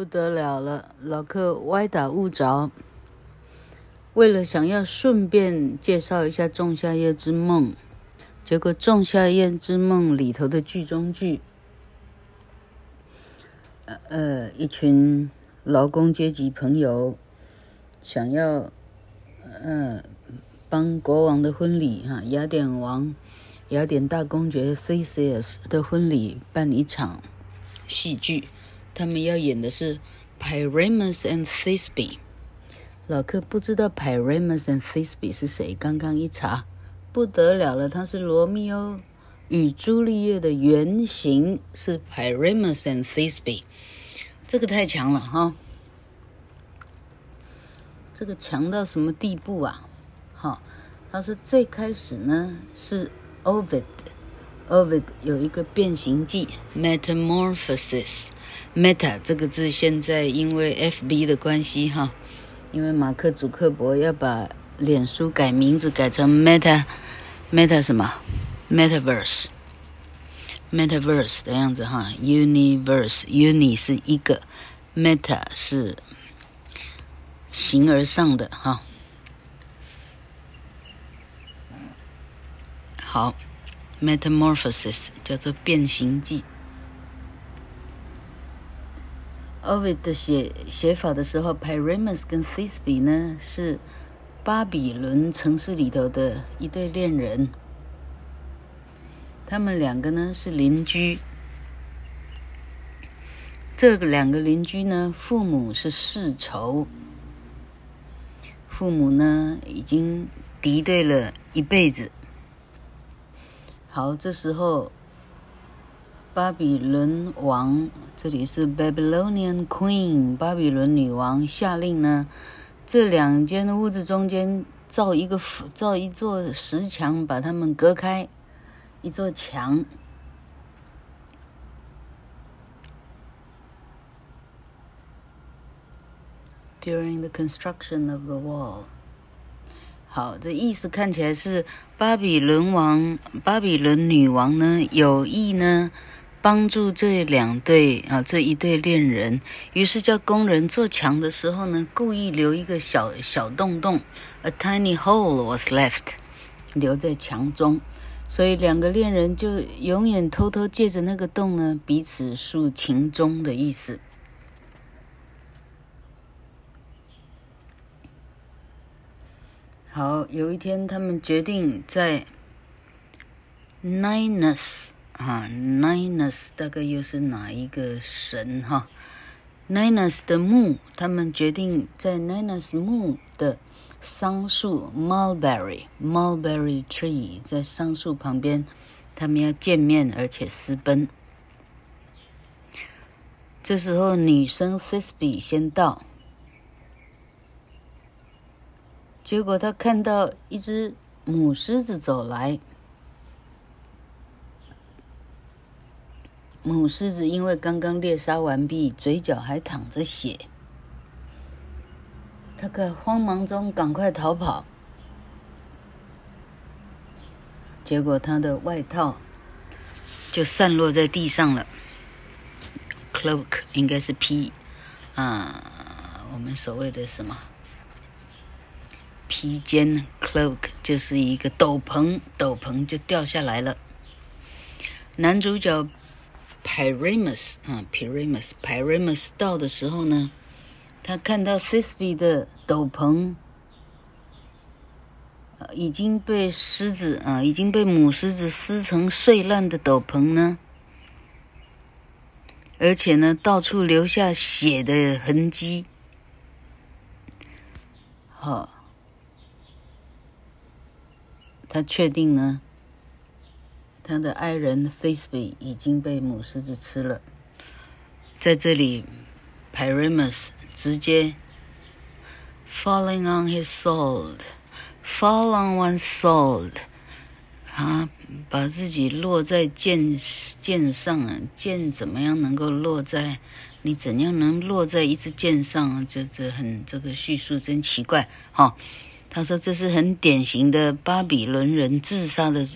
不得了了，老克歪打误着。为了想要顺便介绍一下《仲夏夜之梦》，结果《仲夏夜之梦》里头的剧中剧，呃呃，一群劳工阶级朋友想要，呃，帮国王的婚礼哈，雅典王、雅典大公爵 Theseus 的婚礼办一场戏剧。他们要演的是 Pyramus and Thisbe。老客不知道 Pyramus and Thisbe 是谁，刚刚一查，不得了了，他是罗密欧与朱丽叶的原型，是 Pyramus and Thisbe。这个太强了哈，这个强到什么地步啊？好，他是最开始呢是 Ovid。Ovid 有一个变形记，Metamorphosis。Meta 这个字现在因为 FB 的关系哈，因为马克·祖克伯要把脸书改名字改成 Meta，Meta 什么？Metaverse，Metaverse 的样子哈，Universe，Uni 是一个，Meta 是形而上的哈。好。Metamorphosis 叫做变形记。Ovid 写写法的时候，Pyramus 跟 Thisbe 呢是巴比伦城市里头的一对恋人，他们两个呢是邻居。这个两个邻居呢，父母是世仇，父母呢已经敌对了一辈子。好，这时候巴比伦王，这里是 Babylonian Queen，巴比伦女王下令呢，这两间屋子中间造一个造一座石墙，把它们隔开，一座墙。During the construction of the wall. 好，这意思看起来是巴比伦王、巴比伦女王呢有意呢帮助这两对啊这一对恋人，于是叫工人做墙的时候呢，故意留一个小小洞洞，a tiny hole was left，留在墙中，所以两个恋人就永远偷偷借着那个洞呢彼此诉情衷的意思。好，有一天他们决定在 Ninus 啊，Ninus 大概又是哪一个神哈？Ninus 的墓，他们决定在 Ninus 墓的桑树 Mulberry Mulberry Tree 在桑树旁边，他们要见面而且私奔。这时候女生 Thisbe 先到。结果他看到一只母狮子走来，母狮子因为刚刚猎杀完毕，嘴角还淌着血，他可慌忙中赶快逃跑，结果他的外套就散落在地上了，cloak 应该是披啊，我们所谓的什么？披肩 cloak 就是一个斗篷，斗篷就掉下来了。男主角 Pyramus 啊，Pyramus Pyramus 到的时候呢，他看到 Thisbe 的斗篷已经被狮子啊，已经被母狮子撕成碎烂的斗篷呢，而且呢，到处留下血的痕迹。好。他确定呢，他的爱人 Thisbe 已经被母狮子吃了。在这里，Pyramus 直接 falling on his sword，fall on one's sword，啊，把自己落在剑剑上，剑怎么样能够落在？你怎样能落在一支剑上？这这很这个叙述真奇怪，哈、他说：“这是很典型的巴比伦人自杀的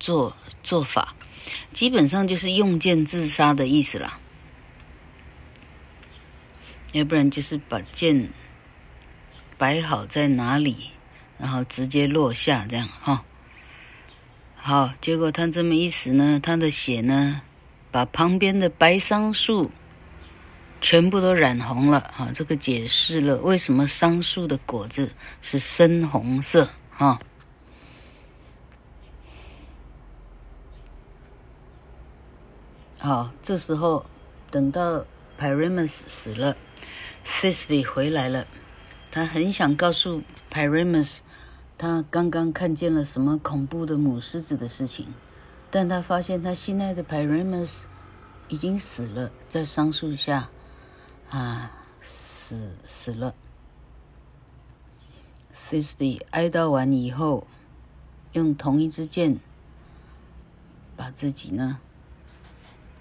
做做法，基本上就是用剑自杀的意思啦。”要不然就是把剑摆好在哪里，然后直接落下这样哈。好，结果他这么一死呢，他的血呢，把旁边的白桑树全部都染红了哈。这个解释了为什么桑树的果子是深红色哈。好，这时候等到 Pyramus 死了，Thisbe 回来了，他很想告诉 Pyramus，他刚刚看见了什么恐怖的母狮子的事情，但他发现他心爱的 Pyramus 已经死了，在桑树下，啊，死死了。Thisbe 哀悼完以后，用同一支箭把自己呢。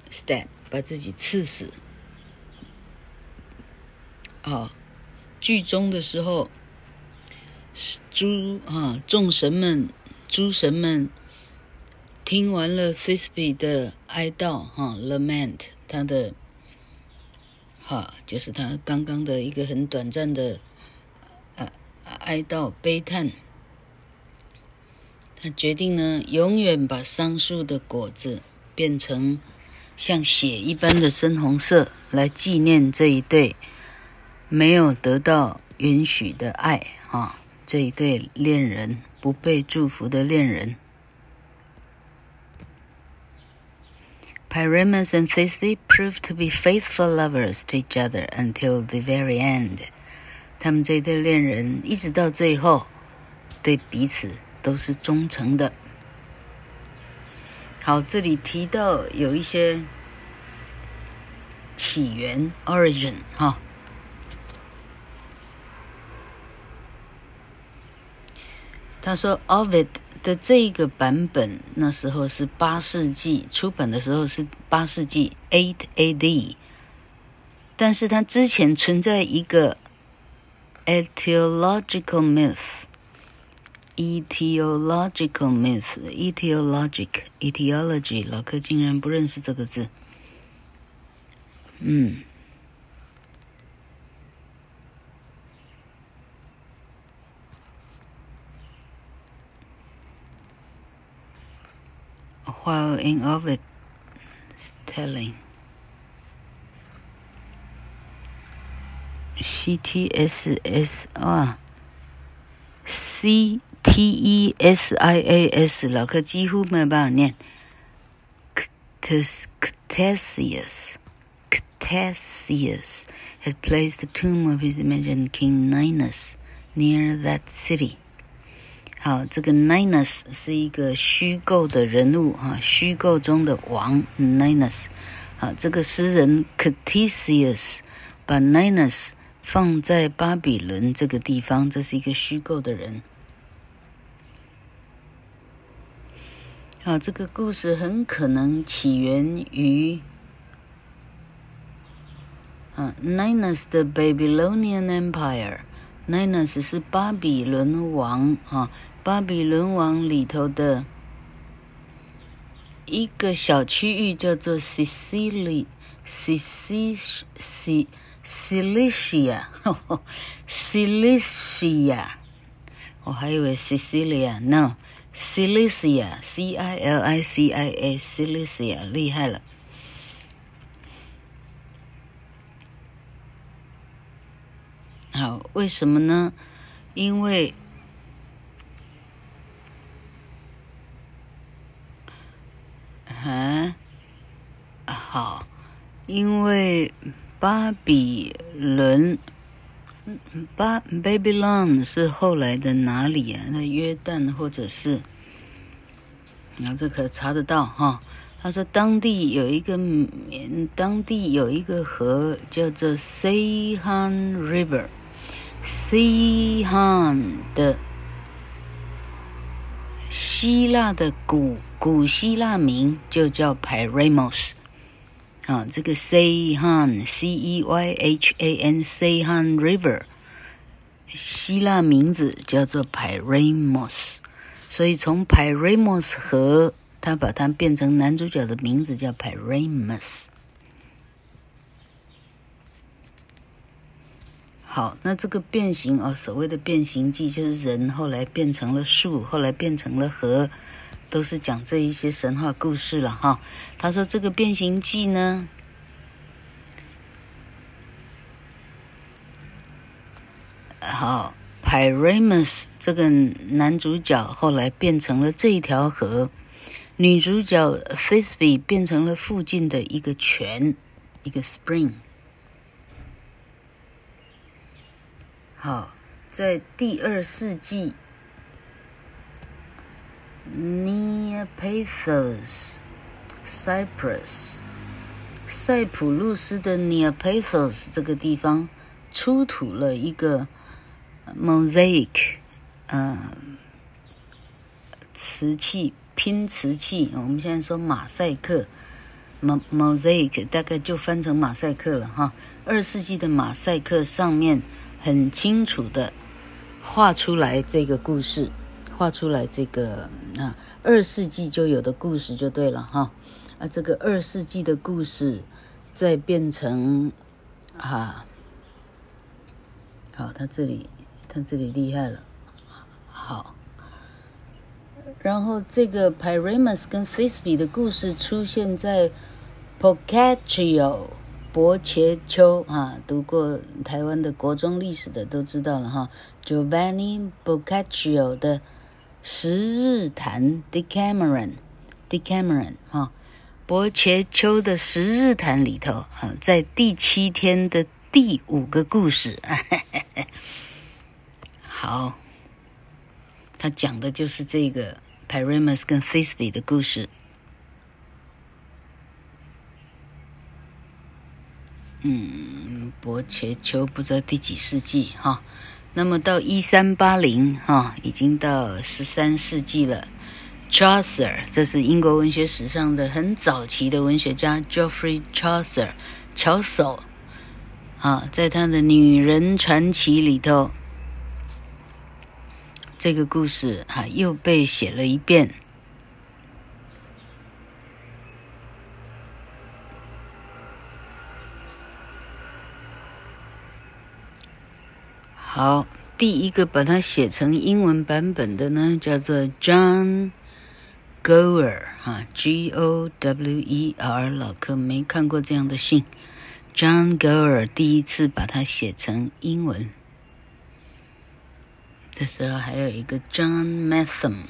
stab 把自己刺死。好，剧中的时候，诸啊众神们、诸神们听完了 Thisbe 的哀悼哈，lament 他的，哈，就是他刚刚的一个很短暂的呃哀悼悲叹。他决定呢，永远把桑树的果子变成。像血一般的深红色，来纪念这一对没有得到允许的爱啊！这一对恋人不被祝福的恋人。Pyramus and Thisbe proved to be faithful lovers to each other until the very end。他们这一对恋人一直到最后，对彼此都是忠诚的。好，这里提到有一些起源 （origin） 哈。他说，Ovid 的这个版本那时候是八世纪出版的时候是八世纪 （eight A.D.），但是它之前存在一个 etiological myth。etiological myth, etiologic, etiology，老柯竟然不认识这个字。嗯。While in Ovid telling CTSS 啊，C。T E S I A S，老客几乎没有办法念。Ctesias, Ctesias had placed the tomb of his imagined king Ninus near that city。好，这个 Ninus 是一个虚构的人物啊，虚构中的王 Ninus。好，这个诗人 Ctesias 把 Ninus 放在巴比伦这个地方，这是一个虚构的人。好，这个故事很可能起源于啊，Ninus 的 Babylonian Empire。Ninus 是巴比伦王啊，巴比伦王里头的一个小区域叫做 Sicily Sicily Cilicia，我还以为 Sicilia，no。Cilicia，C-I-L-I-C-I-A，Cilicia，厉害了。好，为什么呢？因为，啊，好，因为巴比伦。巴 Babylon 是后来的哪里啊？那约旦或者是？那这可查得到哈。他说当地有一个，当地有一个河叫做 Seihan River，Seihan 的希腊的古古希腊名就叫 Pyramos。啊，这个 Seihan C E Y H A N Seihan River，希腊名字叫做 Pyramos，所以从 Pyramos 河，他把它变成男主角的名字叫 Pyramus。好，那这个变形哦，所谓的变形记就是人后来变成了树，后来变成了河，都是讲这一些神话故事了哈。他说这个变形记呢，好，Pyramus 这个男主角后来变成了这一条河，女主角 Thisbe 变成了附近的一个泉，一个 spring。好，在第二世纪 Neopathos Cyprus，塞浦路斯的 Neopathos 这个地方出土了一个 mosaic，嗯、呃，瓷器拼瓷器，我们现在说马赛克，mosaic 大概就翻成马赛克了哈。二世纪的马赛克上面。很清楚的画出来这个故事，画出来这个啊二世纪就有的故事就对了哈啊这个二世纪的故事再变成啊好，他这里他这里厉害了，好，然后这个 Pyramus 跟 Thisbe 的故事出现在 Boccaccio。伯切丘啊，读过台湾的国中历史的都知道了哈。Giovanni Boccaccio 的《十日谈》Decameron，Decameron 哈，博伽丘的《十日谈》里头哈，在第七天的第五个故事，好，他讲的就是这个 Pyramus 跟 Thisbe 的故事。嗯，博伽丘不知道第几世纪哈，那么到一三八零哈，已经到十三世纪了。Chaucer，这是英国文学史上的很早期的文学家，Geoffrey Chaucer，乔叟啊，在他的《女人传奇》里头，这个故事啊又被写了一遍。好，第一个把它写成英文版本的呢，叫做 John Gower 哈，G-O-W-E-R，老柯没看过这样的信。John Gower 第一次把它写成英文，这时候还有一个 John Matham，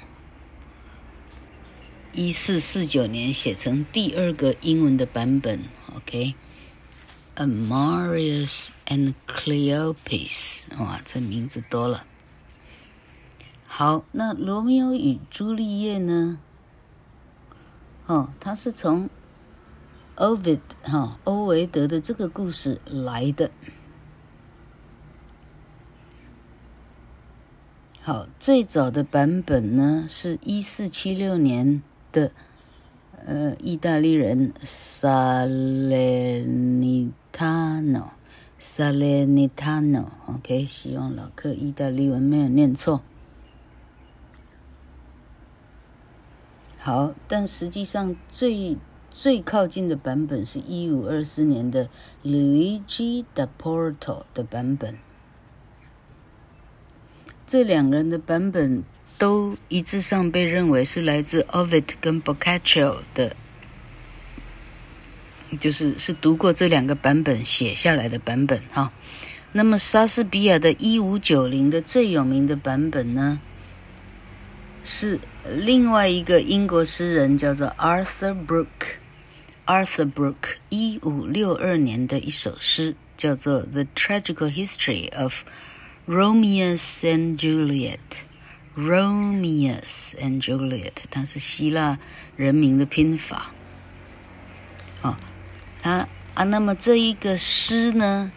一四四九年写成第二个英文的版本，OK。Amarius and Cleopis，哇，这名字多了。好，那罗密欧与朱丽叶呢？哦，他是从 Ovid 哈欧维德的这个故事来的。好，最早的版本呢，是一四七六年的，呃，意大利人萨雷尼。Tano，Salernitano，OK，希望老客意大利文没有念错。好，但实际上最最靠近的版本是一五二四年的 Luigi da Porto 的版本。这两个人的版本都一致上被认为是来自 Ovid 跟 Boccaccio 的。就是是读过这两个版本写下来的版本哈，那么莎士比亚的一五九零的最有名的版本呢，是另外一个英国诗人叫做 Arthur Brooke，Arthur Brooke 一五六二年的一首诗叫做 The Tragical History of Romeo and Juliet Romeus and Juliet，它是希腊人名的拼法，啊。啊啊，那么这一个诗呢，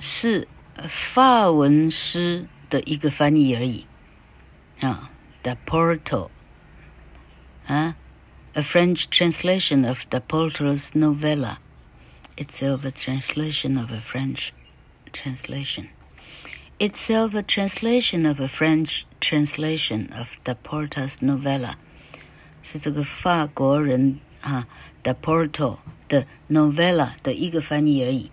是法文诗的一个翻译而已。啊，The Porto，啊，a French translation of the Porto's novella, itself a translation of a French translation, itself a translation of a French translation of Da Porto's novella，是这个法国人。啊，Da Porto 的 novella 的一个翻译而已。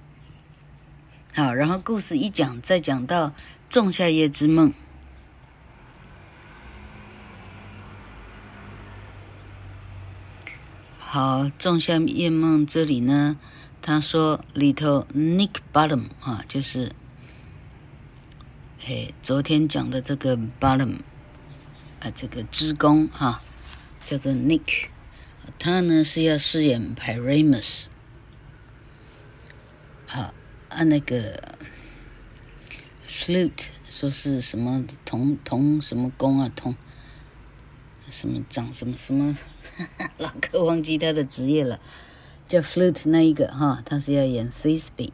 好，然后故事一讲，再讲到仲夏夜之梦。好，仲夏夜梦这里呢，他说里头 Nick Bottom 啊，就是，嘿，昨天讲的这个 Bottom 啊，这个织工哈，叫做 Nick，他呢是要饰演 Pyramus，好，啊那个 Flute 说是什么铜铜什么工啊铜。什么长什么什么，老哥忘记他的职业了，叫 Flute 那一个哈，他是要演 Thisbe。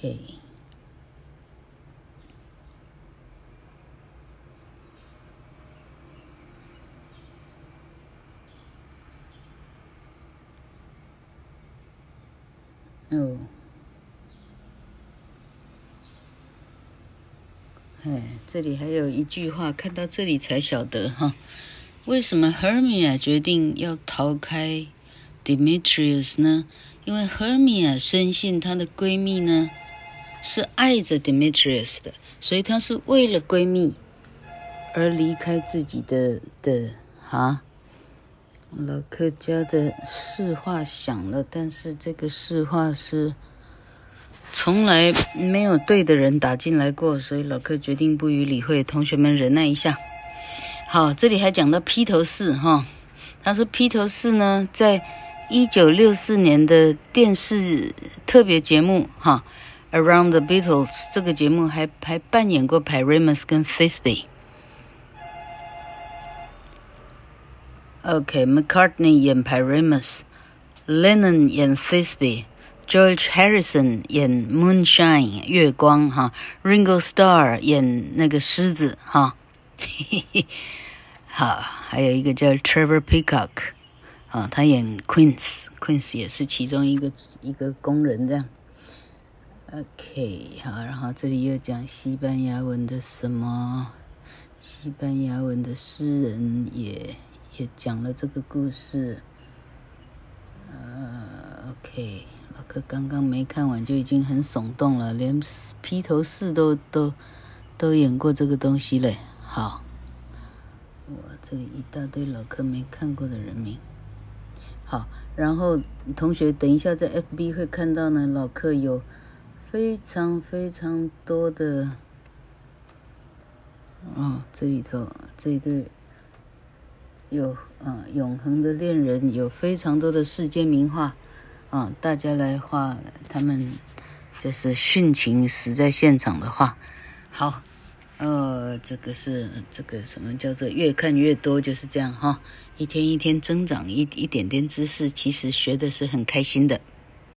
OK，哦。哎，这里还有一句话，看到这里才晓得哈，为什么 Hermia 决定要逃开 Demetrius 呢？因为 Hermia 深信她的闺蜜呢是爱着 Demetrius 的，所以她是为了闺蜜而离开自己的的哈。老客家的市话响了，但是这个市话是。从来没有对的人打进来过，所以老柯决定不予理会。同学们忍耐一下。好，这里还讲到披头士哈，他说披头士呢，在一九六四年的电视特别节目哈，Around the Beatles 这个节目还还扮演过 Pyramus 跟 Thisbe。OK，McCartney 演 Pyramus，Lennon 演 Thisbe。George Harrison 演 Moonshine 月光哈，Ringo Starr 演那个狮子哈，嘿嘿，好，还有一个叫 Trevor Peacock 啊，他演 Quince，Quince 也是其中一个一个工人这样。OK，好，然后这里又讲西班牙文的什么？西班牙文的诗人也也讲了这个故事。呃，OK。可刚刚没看完就已经很耸动了，连披头士都都都演过这个东西嘞。好，我这里一大堆老柯没看过的人名。好，然后同学等一下在 FB 会看到呢，老客有非常非常多的哦，这里头这一对有啊，永恒的恋人有非常多的世界名画。啊、大家来画他们就是殉情死在现场的画。好，呃，这个是这个什么叫做越看越多，就是这样哈、一天一天增长一一点点知识，其实学的是很开心的。